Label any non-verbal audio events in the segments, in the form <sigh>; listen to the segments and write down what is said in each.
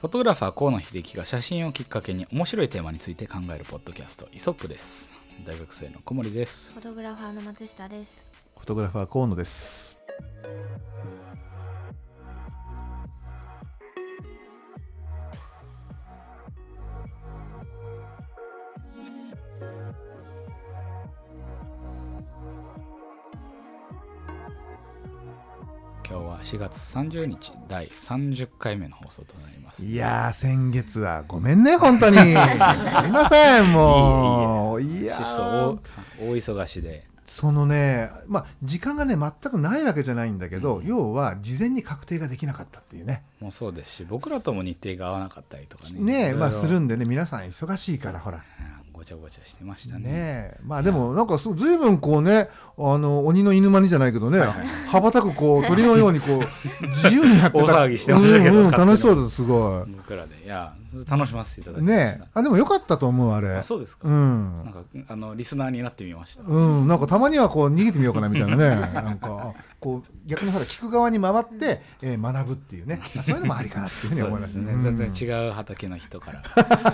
フォトグラファー河野秀樹が写真をきっかけに面白いテーマについて考えるポッドキャストイソップです大学生の小森ですフォトグラファーの松下です。フォトグラファー河野です。4月30日第30回目の放送となります。いやー先月はごめんね本当に。<laughs> すいませんもう。いや大大忙しで。そのねまあ時間がね全くないわけじゃないんだけど、要は事前に確定ができなかったっていうね。もうそうですし僕らとも日程が合わなかったりとかね。ねえまあするんでね皆さん忙しいからほら。うんごちゃごちゃしてましたね。ねえ。まあでもなんかそうずいぶんこうねあの鬼の犬間にじゃないけどね、羽ばたくこう鳥のようにこう <laughs> 自由にやってた。大騒ぎしてましたけどうんうん楽しそうですすご僕らで。いや楽しませていただいきまねえ。あでもよかったと思うあれ。あそうですか、うん。なんかあのリスナーになってみました、うん、なんかたまにはこう逃げてみようかなみたいなね。<laughs> なんかこう逆にほら聞く側に回って、えー学ぶっていうね。<laughs> あそういうのもありかなっていうふうに思いますね、うん。全然違う畑の人から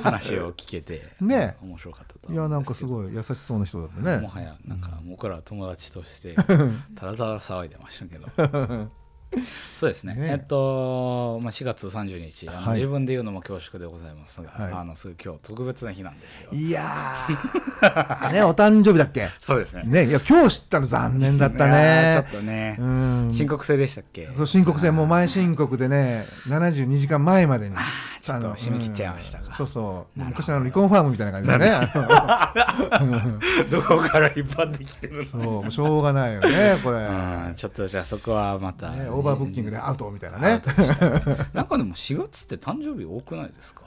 話を聞けて。ね面白かったといやなんかすいごい優しそうな人だったもねはやなんか僕らは友達として <laughs> ただただ騒いでましたけど。そうですね。ねえ。っと、まあ、4月30日自分で言うのも恐縮でございますが、はい。あのすぐ今日特別な日なんですよ。いやー。<laughs> ねお誕生日だっけ？そうですね。ねいや今日知ったの残念だったね。ちょっとね、うん。申告制でしたっけ？そう申告制もう前申告でね72時間前までにちょっと締め切っちゃいましたか。うん。そうそう。昔の離婚ファームみたいな感じでね。<laughs> どこから引っ張ってきてるの？そうしょうがないよねこれ、うんちょっとじゃあそこはまた、ね、オーバーブッキングでアウトみたいなアねな。んかでも4月って誕生日多くないですか？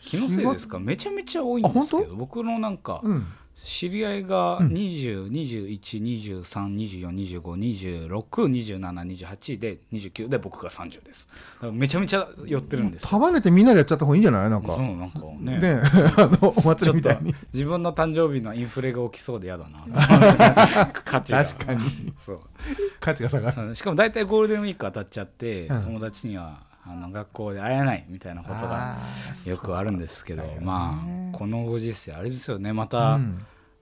気のせいですか？めちゃめちゃ多いんですけあど僕のなんかうん知り合いが2021232525262728で29で僕が30です。めちゃめちゃ寄ってるんですよ。束ねてみんなでやっちゃった方がいいんじゃない？なんか。そうなんかね。ね <laughs> あのおち祭りみたいに。自分の誕生日のインフレが起きそうで嫌だな。<laughs> 価値が。確かに。そう。価値が下がる。しかも大体ゴールデンウィーク当たっちゃって、うん。友達にはあの学校で会えないみたいなことがよくあるんですけど、ね。まあこのご時世あれですよね。また、うん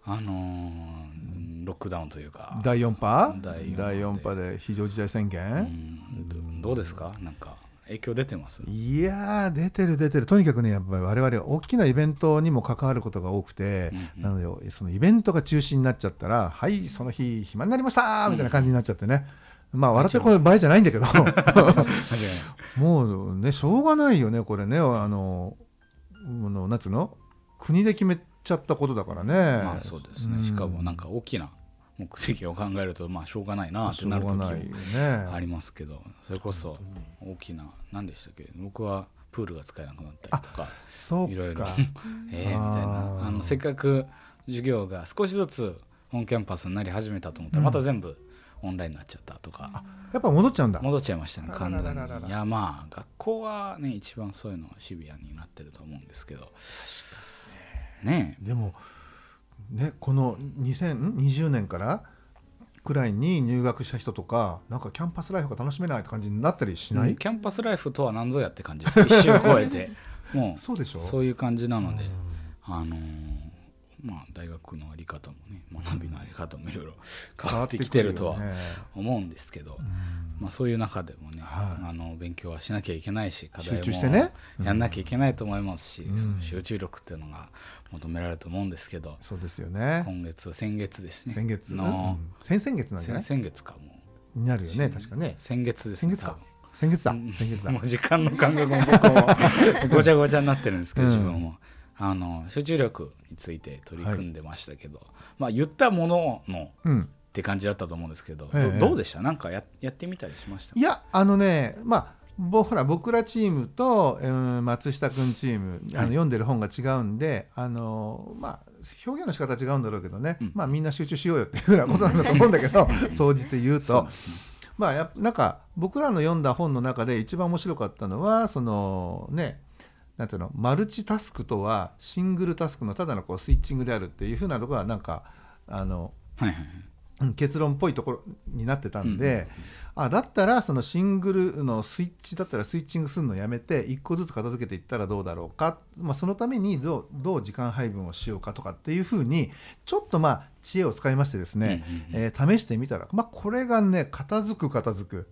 あのーロックダウンというか、第4波？第四波で。第4波で非常事態宣う言、ん。どどうですか？なんか影響出てます？いやー出てる出てる。とにかくねやっぱり我々は大きなイベントにも関わることが多くて、うんうん。なのでそのイベントが中止になっちゃったらはいその日暇になりましたみたいな感じになっちゃってね、まあ笑ってこれ場合じゃないんだけど。もうねしょうがないよねこれね。あのあのなんつうの？国で決めちゃったことだからね。まあそうですね、しかもなんか大きな目的を考えるとまあしょうがないなってなる時もありますけどそれこそ大きな何でしたっけ？僕はプールが使えなくなったりとかそういろいろ。か <laughs> えーみたいあなー。あのせっかく授業が少しずつオンキャンパスになり始めたと思ったらまた全部オンラインになっちゃったとか、やっぱ戻っちゃうんだ。戻っちゃいましたね完全に。いやまあ学校はね一番そういうのシビアになってると思うんですけどね。でもねこの2020年からくらいに入学した人とかなんかキャンパスライフが楽しめないって感じになったりしえ、ない、キャンパスライフとは何ぞやって感じです一周超えて。<laughs> もうそうでしょ？そういう感じなので、あのーまあ大学のあり方もね学びのあり方もいろいろ変わってきてるとは思うんですけど、まあ、そういう中でもね、はい。あの勉強はしなきゃいけないし課題集中してね。もやんなきゃいけないと思いますし、うん。集中力っていうのが求められると思うんですけど、そうですよね。今月先月ですね。先月の、うん。先々月なんじゃな先い？先月かも。になるよね確かね。う先月ですね先月か。先月だ。うん。先月だ。<laughs> もう時間の感覚もごちゃごちゃになってるんですけど、うん。自分もあの集中力について取り組んでましたけど、まあ言ったもののうん。って感じだったと思うんですけど、ええ。どどうでした？なんかややってみたりしました？いやあのねまあぼほら僕らチームと、うん、松下君チームあの、はい。読んでる本が違うんであの、まあ、表現の仕方は違うんだろうけどね、うん。まあ、みんな集中しようよっていうようなことなんだと思うんだけど <laughs> 総じて言うと。まあやなんか僕らの読んだ本の中で一番面白かったのはそのねなんていうのマルチタスクとはシングルタスクのただのこうスイッチングであるっていうふうなところはなんかあのはいはいはい。うん結論っぽいところになってたんで、あだったらそのシングルのスイッチだったらスイッチングするのやめて1個ずつ片付けていったらどうだろうか、まあ、そのためにどうどう時間配分をしようかとかっていうふうにちょっとまあ知恵を使いましてですね、うんうんえー試してみたら、まあ、これがね片付く片付く。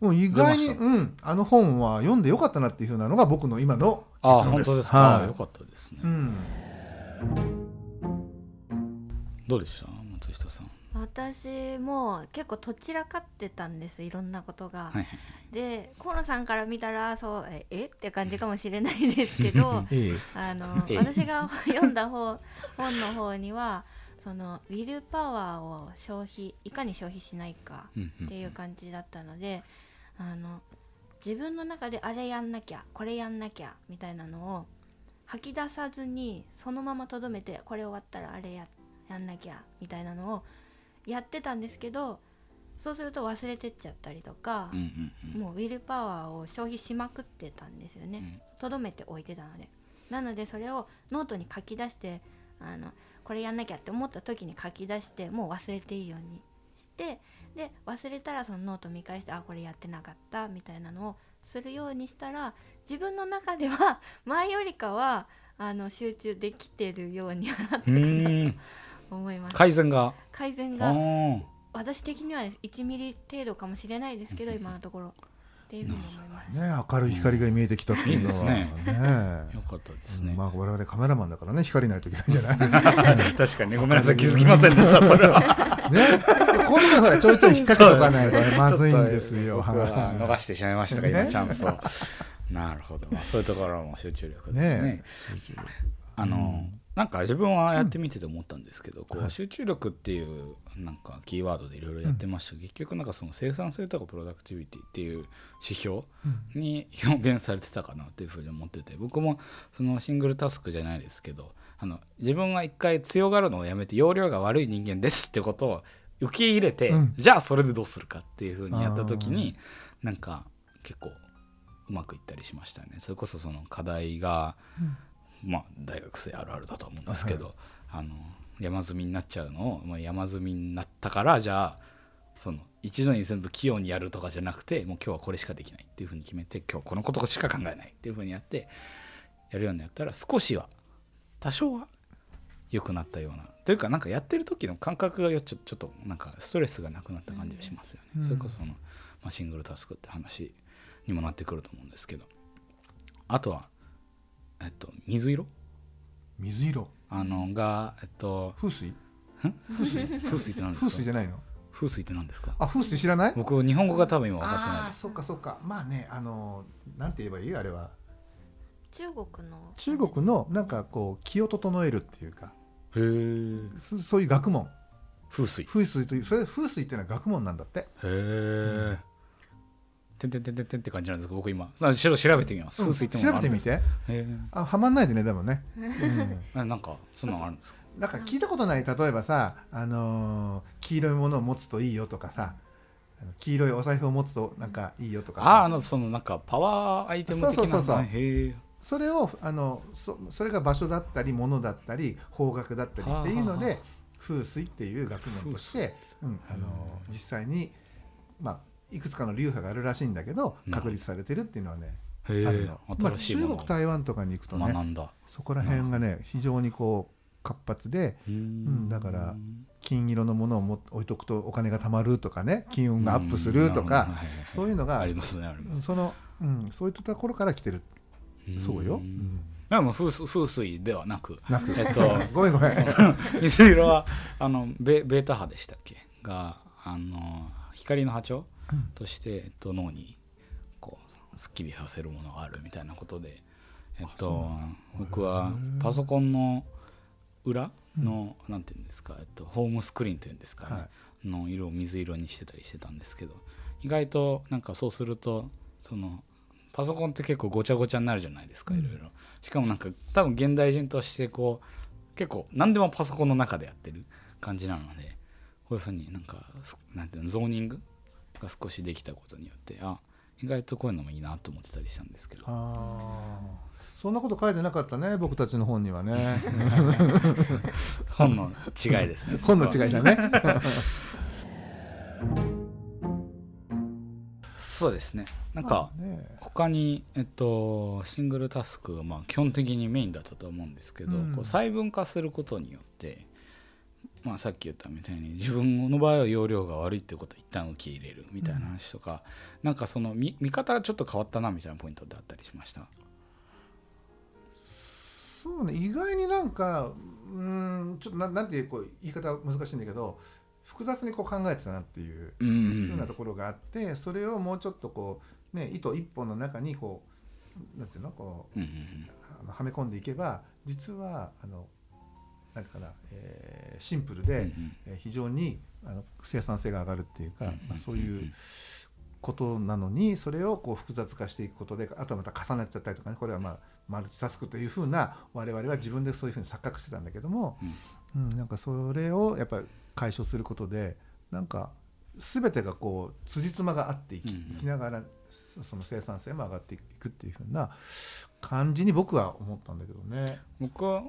うん。意外に、うん、あの本は読んでよかったなっていうふうなのが僕の今のあ結論本当ですか、はい。よかったですね、うん。どうでした？松下さん。私も結構どちらかってたんですいろんなことが。はいはいで河野さんから見たらそうええ？って感じかもしれないですけど <laughs> あのええ。私が読んだ方本の方にはそのウィルパワーを消費いかに消費しないかうんうんっていう感じだったのであの自分の中であれやんなきゃこれやんなきゃみたいなのを吐き出さずにそのままとどめてこれ終わったらあれややんなきゃみたいなのをやってたんですけどそうすると忘れてっちゃったりとかうん、うんうん。もう willpower を消費しまくってたんですよね。うん。とど、めておいてたので。なのでそれをノートに書き出してあのこれやんなきゃって思った時に書き出してもう忘れていいようにしてで忘れたらそのノート見返してあこれやってなかったみたいなのをするようにしたら自分の中では <laughs> 前よりかはあの集中できてるようにはなったかうなと思います。改善が。あ改善が。ー。私的には1ミリ程度かもしれないですけど今のところっていうふうに思います。ね、明るい光が見えてきたっていうのは、いいですね。よかったですね、うん。まあ我々カメラマンだからね光ないといけないじゃない？<laughs> 確かにね。ごめんなさい気づきませんでしたそれは。ね。こういうのほらちょいちょい引っ掛けとかないとねまずいんですよ。逃してしまいましたが、ね。今チャンスを。なるほど、まあ、そういうところも集中力ですね。ねあの、なんか自分はやってみてて思ったんですけど、こはい。う集中力っていうなんかキーワードでいろいろやってました、結局なんかその生産性とかプロダクティビティっていう指標に表現されてたかなっていうふうに思ってて僕もそのシングルタスクじゃないですけどあの自分が一回強がるのをやめて容量が悪い人間ですってことを受け入れて、うん。じゃあそれでどうするかっていうふうにやった時になんか結構うまくいったりしましたね。それこそその課題が、まあ大学生あるあるだと思うんですけど、あの山積みになっちゃうのをもう山積みになったからじゃあその一度に全部器用にやるとかじゃなくてもう今日はこれしかできないっていうふうに決めて今日このことしか考えないっていうふうにやってやるようになったら少しは多少は良くなったようなというかなんかやってる時の感覚がよちょちょっとなんかストレスがなくなった感じがしますよね、うん。それこそその、まあ、シングルタスクって話にもなってくると思うんですけど。あとはえっと水色？水色？あのがえっと風水？風水？<laughs> 風水って何ですか？風水じゃないの？風水って何ですか？あ風水知らない？僕日本語が多分今分かってないあそっかそっか。まあねあのなんて言えばいいあれは？中国の。中国のなんかこう気を整えるっていうか。へえそそういう学問。風水。へ風水というそれ風水っていうのは学問なんだって。えてんてんてんてんてんって感じなんですか僕今調べてみます風水ってもの調べてみがあるんですかてへえあはまんないでねでもね、うんなんかそんなのあるんですかなんか聞いたことない例えばさ、あのー黄色いものを持つといいよとかさ黄色いお財布を持つとなんかいいよとかああのそのなんかパワーアイテム的なそうそうそうそうへえそれをあのそそれが場所だったり物だったり方角だったりっていうのはあはで風水っていう学問として、うん、あの実際に、まあ、いくつかの流派があるらしいんだけどうん。確立されてるっていうのはね、へえあるの、まあ、中国台湾とかに行くとねそこら辺がね非常にこう活発でううんだから金色のものをも置いとくとお金が貯まるとかね金運がアップするとか、そういうのがありますねあります。その、うん、そういったところから来てるそうよ、うん。でも風水風水ではなくなく。えっと <laughs> ごめんごめん。<laughs> 水色はあのベベータ波でしたっけ？があの光の波長？うんとして、えっと、脳にこうすっきりさせるものがあるみたいなことで、えっと、僕はパソコンの裏の、なんていうんですか、えっと、ホームスクリーンというんですかね、はの色を水色にしてたりしてたんですけど意外となんかそうするとそのパソコンって結構ごちゃごちゃになるじゃないですか、うん。いろいろ。しかもなんか多分現代人としてこう結構何でもパソコンの中でやってる感じなのでこういうふうになんかすなんていうのゾーニングが少しできたことによってあ意外とこういうのもいいなと思ってたりしたんですけど。あそんなこと書いてなかったね僕たちの本にはね。<laughs> 本の違いですね。<laughs> 本の違いだね。<laughs> そうですね。なんか他に、えっと、シングルタスクはまあ基本的にメインだったと思うんですけど、うん、こう細分化することによってまあ、さっき言ったみたいに自分の場合は容量が悪いっていうことを一旦受け入れるみたいな話とか、なんかその見見方がちょっと変わったなみたいなポイントであったりしました？そうね意外になんかうーんちょっとななんていうこう言い方は難しいんだけど複雑にこう考えてたなっていううん。うんふうなところがあってそれをもうちょっとこうね糸一本の中にこうなんていうのこううんうん。あのはめ込んでいけば実はあのなかな、えーシンプルで、うんうん。えー非常にあの生産性が上がるっていうか、うんうんうんまあ、そういうことなのにそれをこう複雑化していくことであとはまた重なっちゃったりとかねこれはまあマルチタスクというふうな我々は自分でそういうふうに錯覚してたんだけども、うん。なんかそれをやっぱり解消することでなんか全てがこう辻褄が合っていき,、ながらそその生産性も上がっていくっていうふうな感じに僕は思ったんだけどね。僕は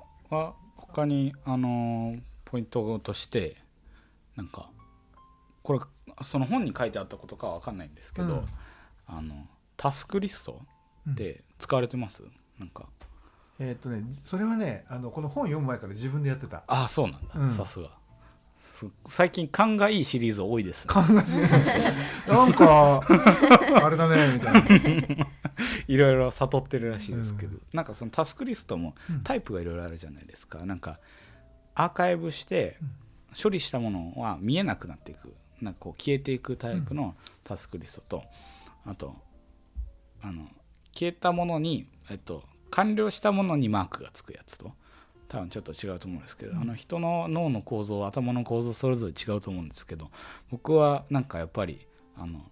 他にあのポイントとしてなんかこれその本に書いてあったことかは分かんないんですけど、うん。あのタスクリストって使われてます、なんか。えーっとねそれはねあのこの本読む前から自分でやってた。ああそうなんだ、うん。さすが。す最近勘がいいシリーズ多いですね。感がしますなんか <laughs> あれだねみたいな。いろいろ悟ってるらしいですけど、うん。なんかそのタスクリストもうん。タイプがいろいろあるじゃないですか、なんかアーカイブして処理したものは見えなくなっていく。なんかこう消えていくタイプのタスクリストと、あとあの消えたものに、えっと、完了したものにマークがつくやつと。多分ちょっと違うと思うんですけど、あの人の脳の構造頭の構造それぞれ違うと思うんですけど僕はなんかやっぱりあの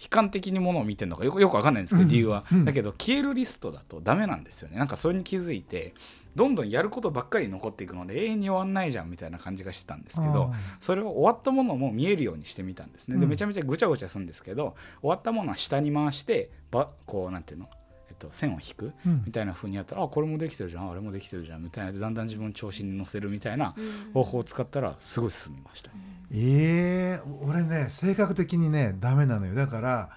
悲観的にものを見てるのかよくよくわかんないんですけど、うん理由は、うんだけど消えるリストだとダメなんですよね。なんかそれに気づいてどんどんやることばっかり残っていくので永遠に終わんないじゃんみたいな感じがしてたんですけどそれを終わったものも見えるようにしてみたんですね。でうん。めちゃめちゃぐちゃぐちゃするんですけど終わったものは下に回してばこうなんていうの、えっと、線を引くうん。みたいな風にやったらあこれもできてるじゃんあれもできてるじゃんみたいな。でだんだん自分の調子に乗せるみたいなうん。方法を使ったらすごい進みました。ええ俺ね性格的にねダメなのよ。だから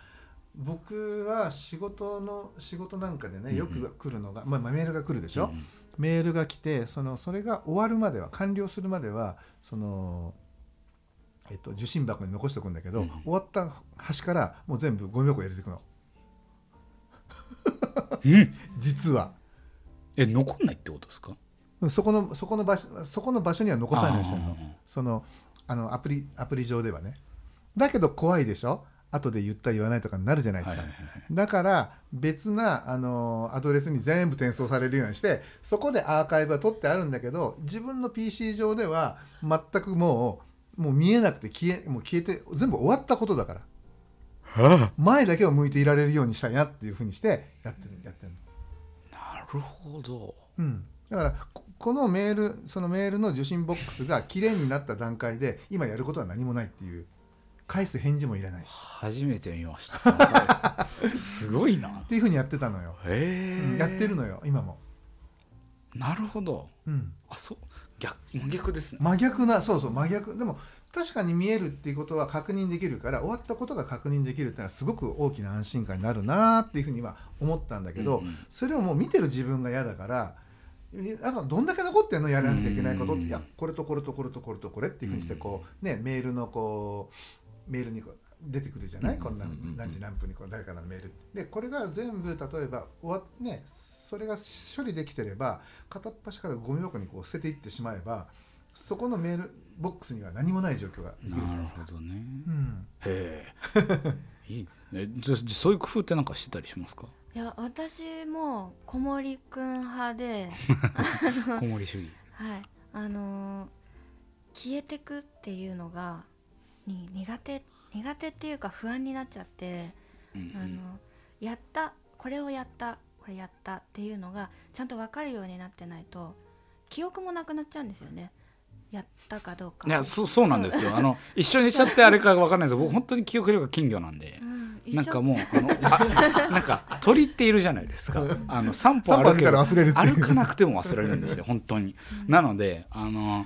僕は仕事の仕事なんかでねよく来るのが、まあ、まあメールが来るでしょ、うんメールが来てそのそれが終わるまでは完了するまではその、えっと、受信箱に残しておくんだけど、うん終わった端からもう全部ゴミ箱に入れていくの。<laughs> うん実は。え残んないってことですか？そこのそこの場所そこの場所には残さないよ。うにしてるのそのあのアプリアプリ上ではね。だけど怖いでしょ？後で言った言わないとかになるじゃないですか、だから別なあのアドレスに全部転送されるようにしてそこでアーカイブは取ってあるんだけど自分の PC 上では全くもうもう見えなくて消えもう消えて全部終わったことだから。前だけを向いていられるようにしたいなっていうふうにしてやってるやってるの。なるほど。うん、だからここのメールそのメールの受信ボックスが綺麗になった段階で今やることは何もないっていう返す返事もいらないし。初めて見ました。<laughs> すごいな。っていうふうにやってたのよ、へえ。うんやってるのよ今も、なるほど。うん、あそう。逆真逆ですね。真逆なそうそう真逆。でも確かに見えるっていうことは確認できるから終わったことが確認できるっていうのはすごく大きな安心感になるなっていうふうには思ったんだけど、うんうん。それをもう見てる自分が嫌だからえあのどんだけ残ってんのやらなきゃいけないこといやこれとこれとこれとこれとこれっていうふうにしてこう、ね、メールのこうメールにこう出てくるじゃない、うん。こんな何時何分にこう誰からのメール。でこれが全部例えば終わっねそれが処理できてれば片っ端からゴミ箱にこう捨てていってしまえばそこのメールボックスには何もない状況ができるじゃないなるですか。ほどねうん。へえ。<laughs> いいですね。そういう工夫ってなんかしてたりしますか？いや私も小森くん派で <laughs> 小森主義。はい。あのー消えてくっていうのがに苦手苦手っていうか不安になっちゃって、うんあのやったこれをやったこれやったっていうのがちゃんと分かるようになってないと記憶もなくなっちゃうんですよね。やったかどうか。いやそそうなんですよ。あの <laughs> 一緒にしちゃってあれか分かんないですけど僕本当に記憶力が金魚なんでなんかもうあの <laughs> あなんか鳥っているじゃないですか。あの散歩散歩け歩かなくても忘れるんですよ <laughs> 本当に。なのであの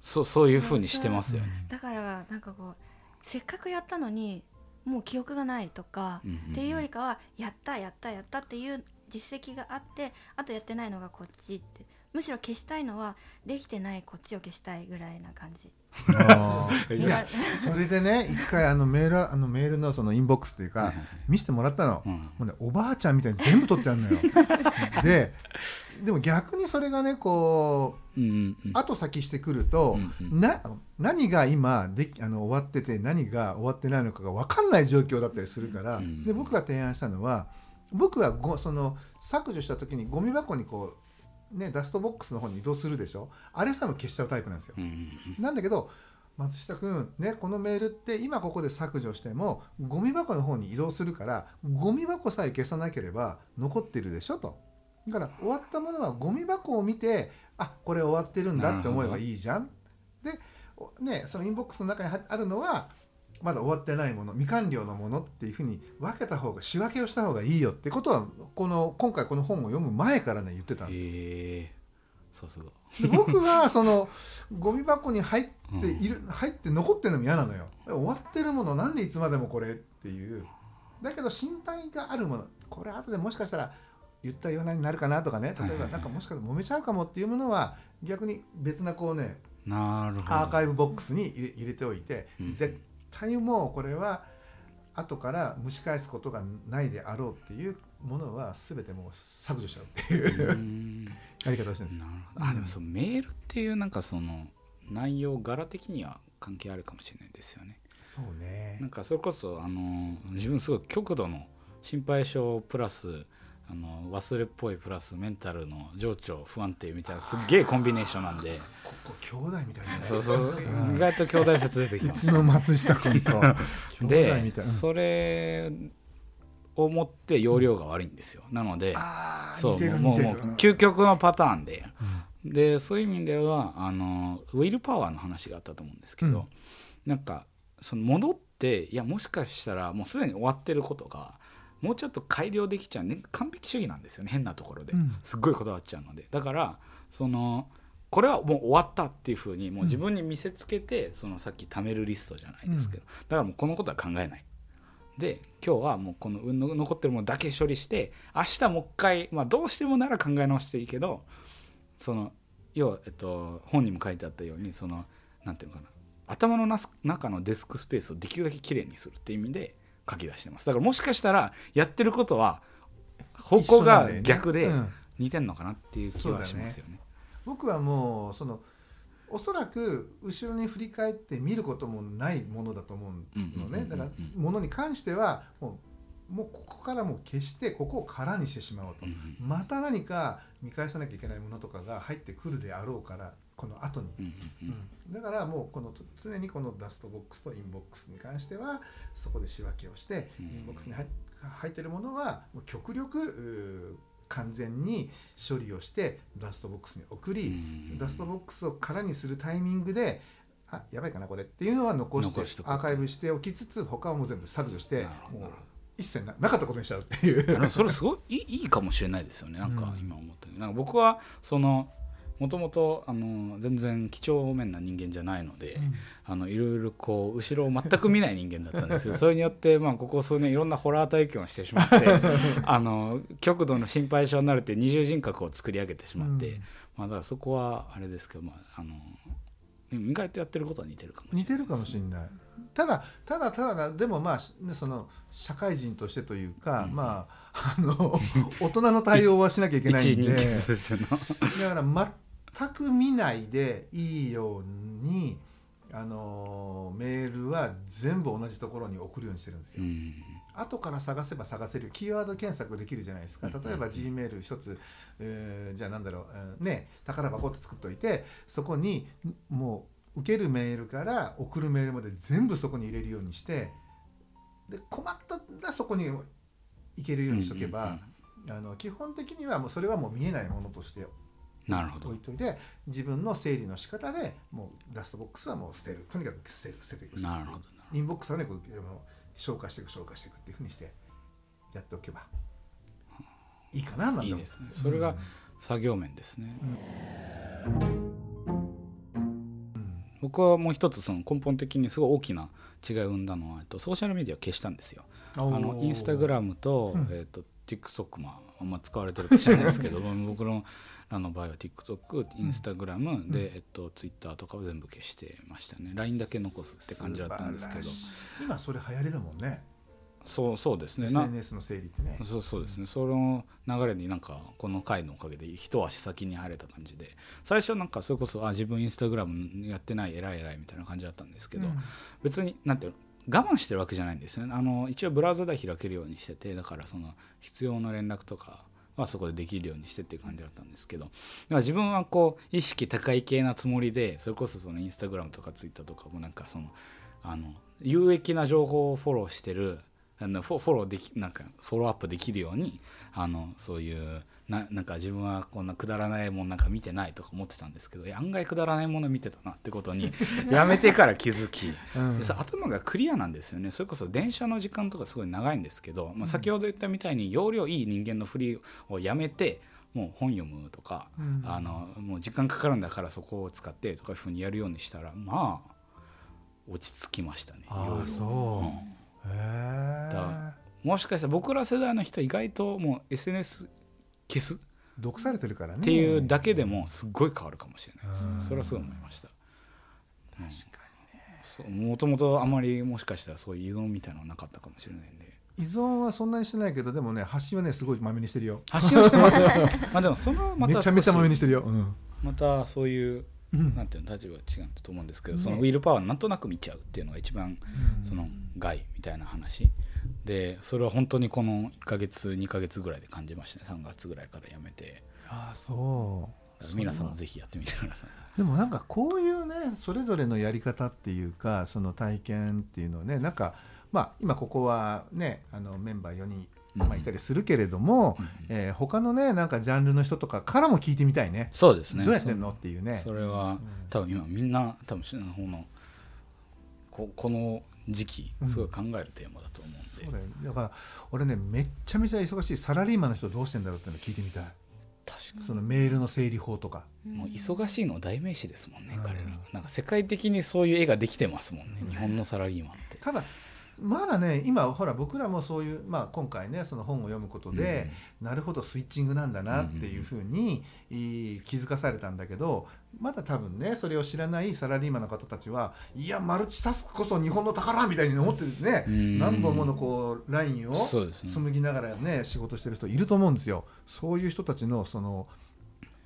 そうそういうふうにしてますよね。だからなんかこうせっかくやったのにもう記憶がないとか、うんうん。っていうよりかはやったやったやったっていう実績があってあとやってないのがこっちってむしろ消したいのはできてないこっちを消したいぐらいな感じ。い <laughs> いやそれでね一回あのメールあのメールのそのインボックスっていうか見せてもらったの、うん。もうねおばあちゃんみたいに全部取ってあるのよ。<laughs> ででも逆にそれがねこううんうんうん。後先してくると、うんうん。な何が今できあの終わってて何が終わってないのかが分かんない状況だったりするから、うん。で僕が提案したのは僕はごその削除した時にゴミ箱にこう、ね、ダストボックスの方に移動するでしょ？あれさも消しちゃうタイプなんですよ。なんだけど松下君、ね、このメールって今ここで削除してもゴミ箱の方に移動するからゴミ箱さえ消さなければ残ってるでしょと。だから終わったものはゴミ箱を見てあこれ終わってるんだって思えばいいじゃん。で、おね、そのインボックスの中にはあるのはまだ終わってないもの未完了のものっていうふうに分けた方が仕分けをした方がいいよってことはこの今回この本を読む前からね言ってたんですよ。へえ。さすがで僕はそのゴミ箱に入っている、入って残ってるのも嫌なのよ。終わってるものなんでいつまでもこれっていう。だけど心配があるものこれ後でもしかしたら言った言わないになるかなとかね。例えばなんかもしかしたら揉めちゃうかもっていうものは逆に別なこうねアーカイブボックスに入れ入れておいて、うん。絶対もうこれは後から蒸し返すことがないであろうっていうものは全てもう削除しちゃうっていうう、ん。やり方をしてるんですなるほど。あでもそのメールっていうなんかその内容柄的には関係あるかもしれないですよね。そうね。なんかそれこそあの自分すごい極度の心配性プラスあの忘れっぽいプラスメンタルの情緒不安定みたいなすっげえコンビネーションなんで。<laughs> ここ兄弟みたいな。ねそうそう。うん意外と兄弟説出てき <laughs> うちますの松下君とでそれをもって容量が悪いんですよ。なのでそうもうもう究極のパターンで、でそういう意味ではあのウィルパワーの話があったと思うんですけど、うん。なんかその戻っていやもしかしたらもうすでに終わってることがもうちょっと改良できちゃうね。完璧主義なんですよね。変なところで、うん。すっごいこだわっちゃうので。だからそのこれはもう終わったっていうふうにもう自分に見せつけて、そのさっき貯めるリストじゃないですけど、だからもうこのことは考えない。で今日はもうこの残ってるものだけ処理して明日もう一回、まあ、どうしてもなら考え直していいけどその要は、えっと、本にも書いてあったようにそのなんていうのかな。頭の中のデスクスペースをできるだけきれいにするっていう意味で書き出してます。だからもしかしたらやってることは方向が逆で似てんのかなっていう気はしますよね。僕はもうそのおそらく後ろに振り返って見ることもないものだと思うのね。だからものに関してはもうもうここからもう消してここを空にしてしまおうと。うんうん。また何か見返さなきゃいけないものとかが入ってくるであろうからこの後に。うんだからもうこの常にこのダストボックスとインボックスに関してはそこで仕分けをして、うん。インボックスに入ってるものはもう極力完全に処理をしてダストボックスに送り、うんダストボックスを空にするタイミングであやばいかなこれっていうのは残してアーカイブしておきつつ他はもう全部削除してもう一切ななかったことにしちゃうっていう。それすごいいいかもしれないですよね。なんかうん。今思ったようになんか僕はそのもともとあの全然几帳面な人間じゃないので、あのいろいろこう後ろを全く見ない人間だったんですけど <laughs> それによって、まあ、ここ数年いろんなホラー体験をしてしまって <laughs> あの極度の心配性になるっていう二重人格を作り上げてしまって、うん。まあ、だからそこはあれですけど、まあ、あの意外とやってることは似てるかもしれない似てるかもしれない。ただただただでもまあ、ね、その社会人としてというか、うん。まああの <laughs> 大人の対応はしなきゃいけないんで。だから全く見ないでいいようにあのメールは全部同じところに送るようにしてるんですよ。うん。後から探せば探せるキーワード検索できるじゃないですか。うん。例えば G メール一つ、えーじゃあなんだろう、えーね宝箱って作っといてそこにんもう受けるメールから送るメールまで全部そこに入れるようにしてで困ったらそこに行けるようにしとけば、あの基本的にはもうそれはもう見えないものとしてなるほど。置いといて自分の整理の仕方でもうダストボックスはもう捨てる。とにかく捨てる捨てていく。なるほどなインボックスはねこう消化していく消化していくっていうふうにしてやっておけばいいかななんいいですね。それが作業面ですね、うん。僕はもう一つその根本的にすごい大きな違いを生んだのは、えっと、ソーシャルメディアを消したんですよ。あのインスタグラムと,、うん。えっと TikTok まああんま使われてるか知らないですけど <laughs> 僕のあの場合は TikTok、インスタグラムで、えっと、Twitter とかを全部消してましたね。LINE だけ残すって感じだったんですけど。今それ流行りだもんね。そうそうですね。な SNS の整理ってね。そうそうですね。その流れになんかこの回のおかげで一足先に入れた感じで。最初なんかそれこそあ自分インスタグラムやってない偉い偉いみたいな感じだったんですけど、うん。別になんていうの我慢してるわけじゃないんですよね。あの一応ブラウザでは開けるようにしててだからその必要な連絡とかはそこでできるようにしてっていう感じだったんですけど。だから自分はこう意識高い系なつもりでそれこそそのインスタグラムとかツイッターとかもなんかそのあの有益な情報をフォローしてるあのフォフォローできなんかフォローアップできるようにあのそういうななんか自分はこんなくだらないもんなんか見てないとか思ってたんですけど案外くだらないもの見てたなってことに <laughs> やめてから気づき。うん。でさ頭がクリアなんですよね。それこそ電車の時間とかすごい長いんですけど、まあ、先ほど言ったみたいに容量いい人間のふりをやめてもう本読むとか、うん。あのもう時間かかるんだからそこを使ってとかいうふうにやるようにしたらまあ落ち着きましたね。ああそう、へだえもしかしたら僕ら世代の人意外ともう SNS 消す。っ毒されてるからね。ていうだけでもすっごい変わるかもしれないです、うん。それはすごい思いました。確かにね。もともとあまりもしかしたらそういう依存みたいなのはなかったかもしれないんで。依存はそんなにしてないけどでもね発信はねすごいまめにしてるよ。発信はしてますまあでもそのまた <laughs> めちゃめちゃまめに少ししてるよ、うん。またそういううんなんていうの立場が違うんだと思うんですけど、ねそのウィルパワーなんとなく見ちゃうっていうのが一番うん。その害みたいな話でそれは本当にこの1ヶ月2ヶ月ぐらいで感じましたね。3月ぐらいからやめて。ああそう。皆さんもぜひやってみてください。でもなんかこういうねそれぞれのやり方っていうかその体験っていうのはねなんかまあ今ここはねあのメンバー4人、まあ、いたりするけれども、うん。えー他のねなんかジャンルの人とかからも聞いてみたいね。そうですね。どうやってんのっていうね。それはうん。多分今みんな多分このここの時期すごい考えるテーマだと思うんで、そうだよ。だから俺ねめっちゃめちゃ忙しいサラリーマンの人どうしてんだろうっていうの聞いてみたい。確かそのメールの整理法とか。にもう忙しいの代名詞ですもんね、うん。彼らなんか世界的にそういう絵ができてますもんね、うん。日本のサラリーマンって。ただまだね今ほら僕らもそういう、まあ、今回ねその本を読むことで、なるほどスイッチングなんだなっていうふうに、いい気づかされたんだけどまだ多分ねそれを知らないサラリーマンの方たちはいやマルチタスクこそ日本の宝みたいに思ってね、うん何本ものこうラインを紡ぎながらね仕事してる人いると思うんですよ。そういう人たちのその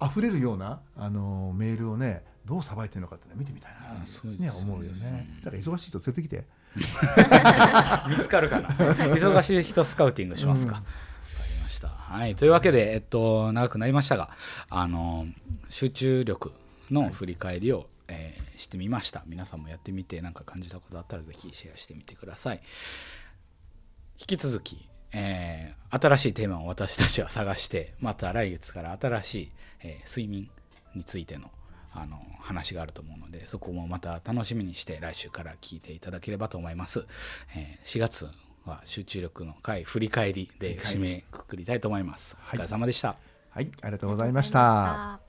溢れるようなあのメールをねどうさばいてるのかって、ね、見てみたいなねですよね思うよね。だから忙しい人連れてきて。<laughs> 見つかるかな？<laughs> 忙しい人スカウティングしますか、うん。わかりました、はい、というわけで、えっと、長くなりましたがあの集中力の振り返りを、えーしてみました。皆さんもやってみて何か感じたことあったらぜひシェアしてみてください。引き続き、えー新しいテーマを私たちは探してまた来月から新しい、えー睡眠についてのあの話があると思うのでそこもまた楽しみにして来週から聞いていただければと思います、えー、4月は集中力の回振り返りで締めくくりたいと思います、お疲れ様でした、はい、はい、ありがとうございました。